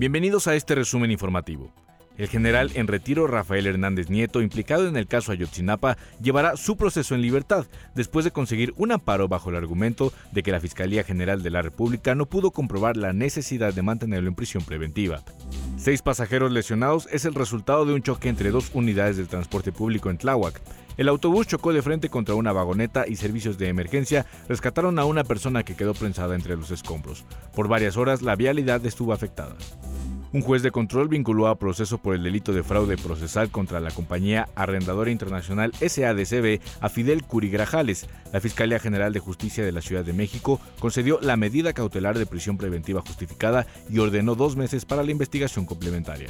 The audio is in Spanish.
Bienvenidos a este resumen informativo. El general en retiro Rafael Hernández Nieto, implicado en el caso Ayotzinapa, llevará su proceso en libertad después de conseguir un amparo bajo el argumento de que la Fiscalía General de la República no pudo comprobar la necesidad de mantenerlo en prisión preventiva. Seis pasajeros lesionados es el resultado de un choque entre dos unidades del transporte público en Tláhuac. El autobús chocó de frente contra una vagoneta y servicios de emergencia rescataron a una persona que quedó prensada entre los escombros. Por varias horas la vialidad estuvo afectada. Un juez de control vinculó a proceso por el delito de fraude procesal contra la compañía arrendadora internacional SADCB a Fidel Curigrajales. La Fiscalía General de Justicia de la Ciudad de México concedió la medida cautelar de prisión preventiva justificada y ordenó dos meses para la investigación complementaria.